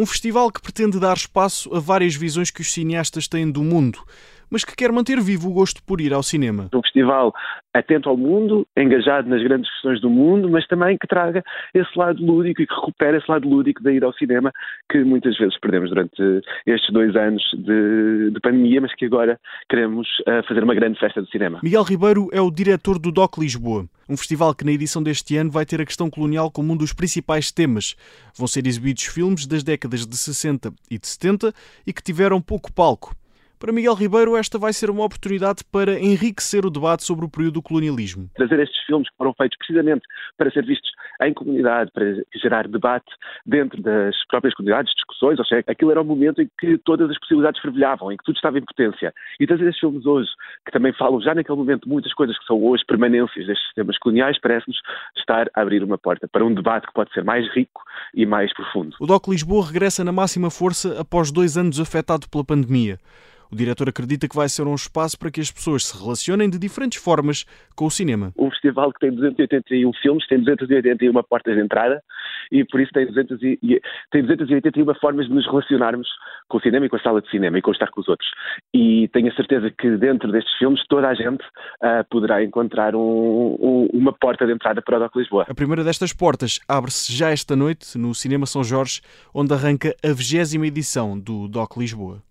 Um festival que pretende dar espaço a várias visões que os cineastas têm do mundo, mas que quer manter vivo o gosto por ir ao cinema. Um festival atento ao mundo, engajado nas grandes questões do mundo, mas também que traga esse lado lúdico e que recupere esse lado lúdico de ir ao cinema que muitas vezes perdemos durante estes dois anos de, de pandemia, mas que agora queremos uh, fazer uma grande festa do cinema. Miguel Ribeiro é o diretor do DOC Lisboa, um festival que na edição deste ano vai ter a questão colonial como um dos principais temas. Vão ser exibidos filmes das décadas de 60 e de 70 e que tiveram pouco palco. Para Miguel Ribeiro, esta vai ser uma oportunidade para enriquecer o debate sobre o período do colonialismo. Trazer estes filmes que foram feitos precisamente para ser vistos em comunidade, para gerar debate dentro das próprias comunidades, discussões, ou seja, aquilo era um momento em que todas as possibilidades fervilhavam, em que tudo estava em potência. E trazer estes filmes hoje, que também falam já naquele momento muitas coisas que são hoje permanências destes sistemas coloniais, parece-nos estar a abrir uma porta para um debate que pode ser mais rico e mais profundo. O DOC Lisboa regressa na máxima força após dois anos afetado pela pandemia. O diretor acredita que vai ser um espaço para que as pessoas se relacionem de diferentes formas com o cinema. Um festival que tem 281 filmes, tem 281 portas de entrada e por isso tem, 200 e, tem 281 formas de nos relacionarmos com o cinema e com a sala de cinema e com estar com os outros. E tenho a certeza que dentro destes filmes toda a gente uh, poderá encontrar um, um, uma porta de entrada para o DOC Lisboa. A primeira destas portas abre-se já esta noite no Cinema São Jorge, onde arranca a 20 edição do DOC Lisboa.